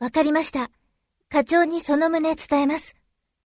わかりました。課長にその旨伝えます。